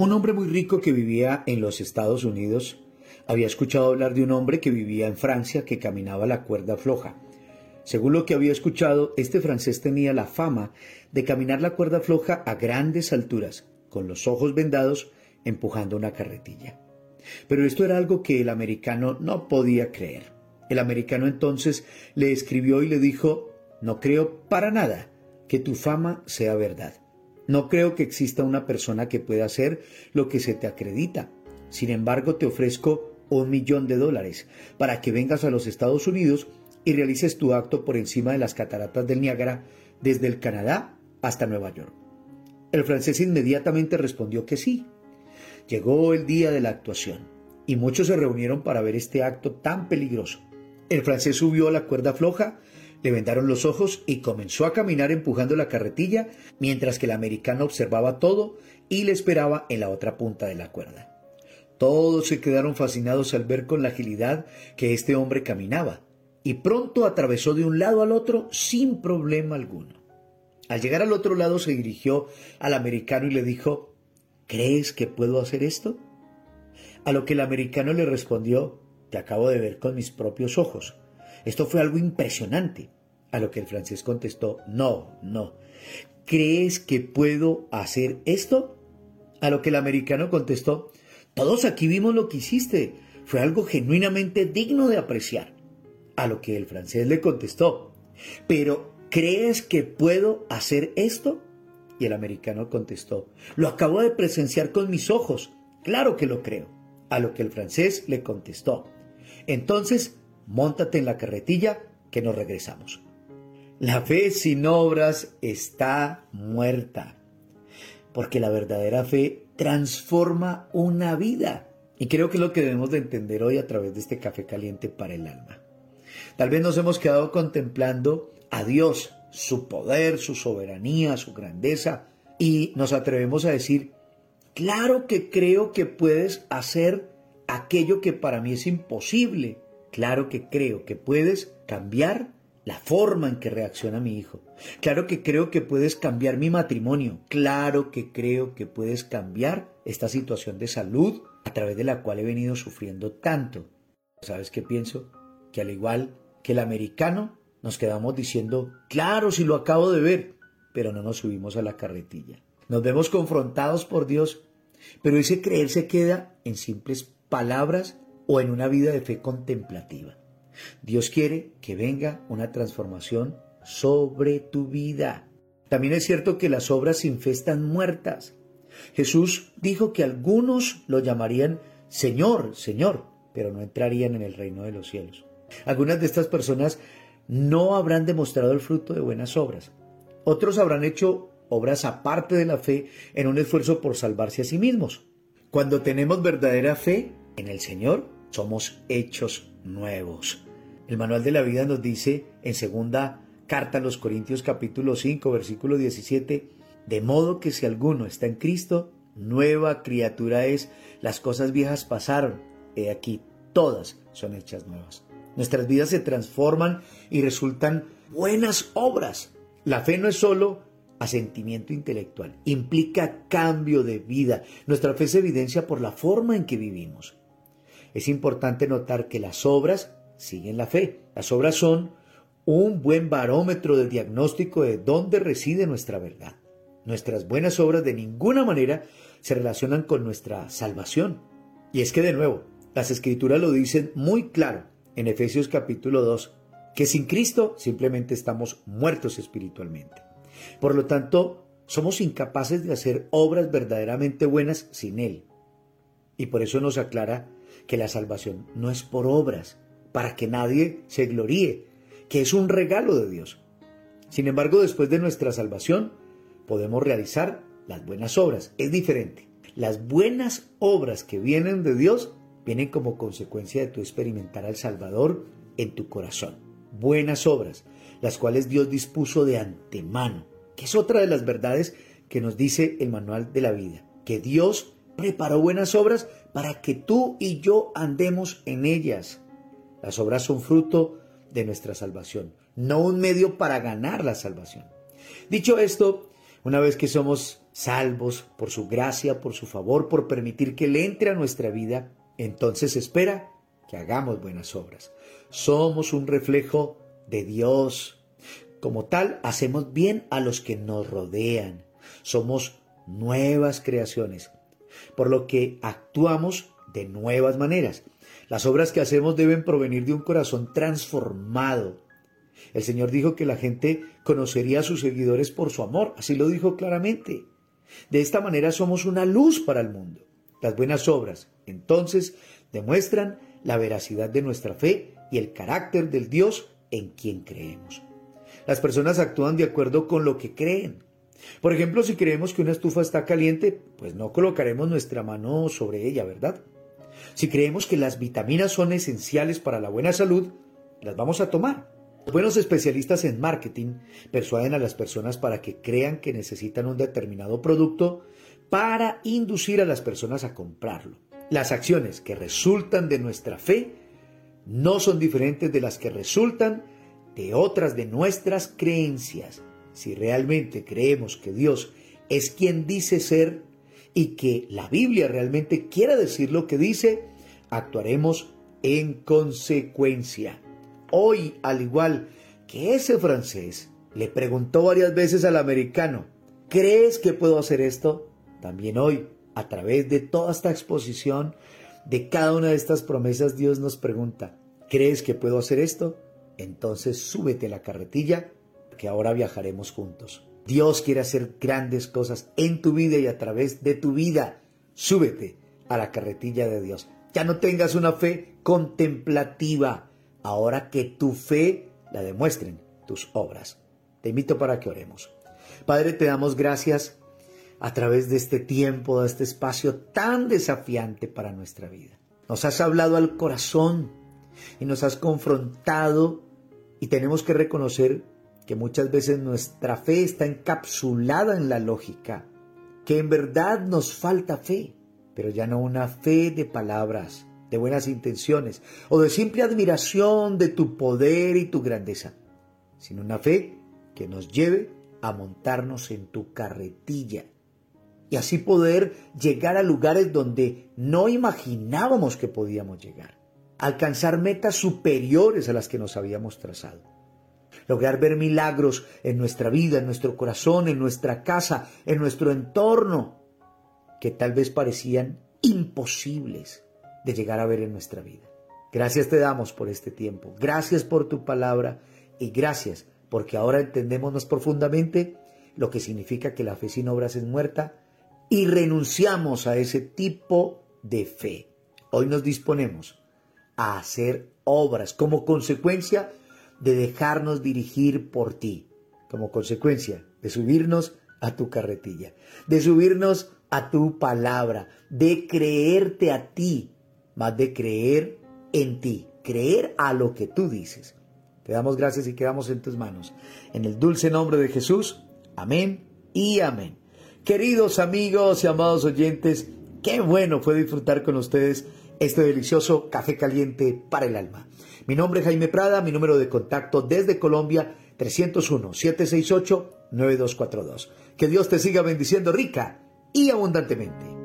Un hombre muy rico que vivía en los Estados Unidos había escuchado hablar de un hombre que vivía en Francia que caminaba la cuerda floja. Según lo que había escuchado, este francés tenía la fama de caminar la cuerda floja a grandes alturas, con los ojos vendados, empujando una carretilla. Pero esto era algo que el americano no podía creer. El americano entonces le escribió y le dijo, no creo para nada que tu fama sea verdad. No creo que exista una persona que pueda hacer lo que se te acredita. Sin embargo, te ofrezco un millón de dólares para que vengas a los Estados Unidos y realices tu acto por encima de las cataratas del Niágara desde el Canadá hasta Nueva York. El francés inmediatamente respondió que sí. Llegó el día de la actuación y muchos se reunieron para ver este acto tan peligroso. El francés subió a la cuerda floja le vendaron los ojos y comenzó a caminar empujando la carretilla mientras que el americano observaba todo y le esperaba en la otra punta de la cuerda. Todos se quedaron fascinados al ver con la agilidad que este hombre caminaba y pronto atravesó de un lado al otro sin problema alguno. Al llegar al otro lado se dirigió al americano y le dijo, ¿Crees que puedo hacer esto? A lo que el americano le respondió, Te acabo de ver con mis propios ojos. Esto fue algo impresionante. A lo que el francés contestó, no, no. ¿Crees que puedo hacer esto? A lo que el americano contestó, todos aquí vimos lo que hiciste. Fue algo genuinamente digno de apreciar. A lo que el francés le contestó, pero ¿crees que puedo hacer esto? Y el americano contestó, lo acabo de presenciar con mis ojos. Claro que lo creo. A lo que el francés le contestó, entonces Móntate en la carretilla que nos regresamos. La fe sin obras está muerta, porque la verdadera fe transforma una vida. Y creo que es lo que debemos de entender hoy a través de este café caliente para el alma. Tal vez nos hemos quedado contemplando a Dios, su poder, su soberanía, su grandeza, y nos atrevemos a decir, claro que creo que puedes hacer aquello que para mí es imposible, Claro que creo que puedes cambiar la forma en que reacciona mi hijo. Claro que creo que puedes cambiar mi matrimonio. Claro que creo que puedes cambiar esta situación de salud a través de la cual he venido sufriendo tanto. ¿Sabes qué pienso? Que al igual que el americano, nos quedamos diciendo, claro, si lo acabo de ver, pero no nos subimos a la carretilla. Nos vemos confrontados por Dios, pero ese creer se queda en simples palabras o en una vida de fe contemplativa. Dios quiere que venga una transformación sobre tu vida. También es cierto que las obras sin fe están muertas. Jesús dijo que algunos lo llamarían Señor, Señor, pero no entrarían en el reino de los cielos. Algunas de estas personas no habrán demostrado el fruto de buenas obras. Otros habrán hecho obras aparte de la fe en un esfuerzo por salvarse a sí mismos. Cuando tenemos verdadera fe en el Señor, somos hechos nuevos. El manual de la vida nos dice en segunda carta a los Corintios capítulo 5 versículo 17, de modo que si alguno está en Cristo, nueva criatura es, las cosas viejas pasaron, he aquí, todas son hechas nuevas. Nuestras vidas se transforman y resultan buenas obras. La fe no es solo asentimiento intelectual, implica cambio de vida. Nuestra fe se evidencia por la forma en que vivimos es importante notar que las obras siguen la fe. Las obras son un buen barómetro del diagnóstico de dónde reside nuestra verdad. Nuestras buenas obras de ninguna manera se relacionan con nuestra salvación. Y es que de nuevo, las escrituras lo dicen muy claro en Efesios capítulo 2, que sin Cristo simplemente estamos muertos espiritualmente. Por lo tanto, somos incapaces de hacer obras verdaderamente buenas sin Él. Y por eso nos aclara que la salvación no es por obras, para que nadie se gloríe, que es un regalo de Dios. Sin embargo, después de nuestra salvación, podemos realizar las buenas obras. Es diferente. Las buenas obras que vienen de Dios vienen como consecuencia de tu experimentar al Salvador en tu corazón. Buenas obras, las cuales Dios dispuso de antemano, que es otra de las verdades que nos dice el manual de la vida, que Dios preparó buenas obras para que tú y yo andemos en ellas. Las obras son fruto de nuestra salvación, no un medio para ganar la salvación. Dicho esto, una vez que somos salvos por su gracia, por su favor, por permitir que Él entre a nuestra vida, entonces espera que hagamos buenas obras. Somos un reflejo de Dios. Como tal, hacemos bien a los que nos rodean. Somos nuevas creaciones, por lo que actuamos de nuevas maneras. Las obras que hacemos deben provenir de un corazón transformado. El Señor dijo que la gente conocería a sus seguidores por su amor, así lo dijo claramente. De esta manera somos una luz para el mundo. Las buenas obras, entonces, demuestran la veracidad de nuestra fe y el carácter del Dios en quien creemos. Las personas actúan de acuerdo con lo que creen. Por ejemplo, si creemos que una estufa está caliente, pues no colocaremos nuestra mano sobre ella, ¿verdad? Si creemos que las vitaminas son esenciales para la buena salud, las vamos a tomar. Buenos especialistas en marketing persuaden a las personas para que crean que necesitan un determinado producto para inducir a las personas a comprarlo. Las acciones que resultan de nuestra fe no son diferentes de las que resultan de otras de nuestras creencias. Si realmente creemos que Dios es quien dice ser y que la Biblia realmente quiere decir lo que dice, actuaremos en consecuencia. Hoy, al igual que ese francés, le preguntó varias veces al americano, ¿crees que puedo hacer esto? También hoy, a través de toda esta exposición, de cada una de estas promesas, Dios nos pregunta, ¿crees que puedo hacer esto? Entonces súbete la carretilla, que ahora viajaremos juntos. Dios quiere hacer grandes cosas en tu vida y a través de tu vida. Súbete a la carretilla de Dios. Ya no tengas una fe contemplativa, ahora que tu fe la demuestren tus obras. Te invito para que oremos. Padre, te damos gracias a través de este tiempo, de este espacio tan desafiante para nuestra vida. Nos has hablado al corazón y nos has confrontado y tenemos que reconocer que muchas veces nuestra fe está encapsulada en la lógica, que en verdad nos falta fe, pero ya no una fe de palabras, de buenas intenciones o de simple admiración de tu poder y tu grandeza, sino una fe que nos lleve a montarnos en tu carretilla y así poder llegar a lugares donde no imaginábamos que podíamos llegar, alcanzar metas superiores a las que nos habíamos trazado, lograr ver milagros en nuestra vida, en nuestro corazón, en nuestra casa, en nuestro entorno, que tal vez parecían imposibles de llegar a ver en nuestra vida. Gracias te damos por este tiempo, gracias por tu palabra y gracias porque ahora entendemos más profundamente lo que significa que la fe sin obras es muerta y renunciamos a ese tipo de fe. Hoy nos disponemos a hacer obras como consecuencia de dejarnos dirigir por ti, como consecuencia de subirnos a tu carretilla, de subirnos a tu palabra, de creerte a ti, más de creer en ti, creer a lo que tú dices. Te damos gracias y quedamos en tus manos. En el dulce nombre de Jesús, amén y amén. Queridos amigos y amados oyentes, qué bueno fue disfrutar con ustedes este delicioso café caliente para el alma. Mi nombre es Jaime Prada, mi número de contacto desde Colombia 301-768-9242. Que Dios te siga bendiciendo rica y abundantemente.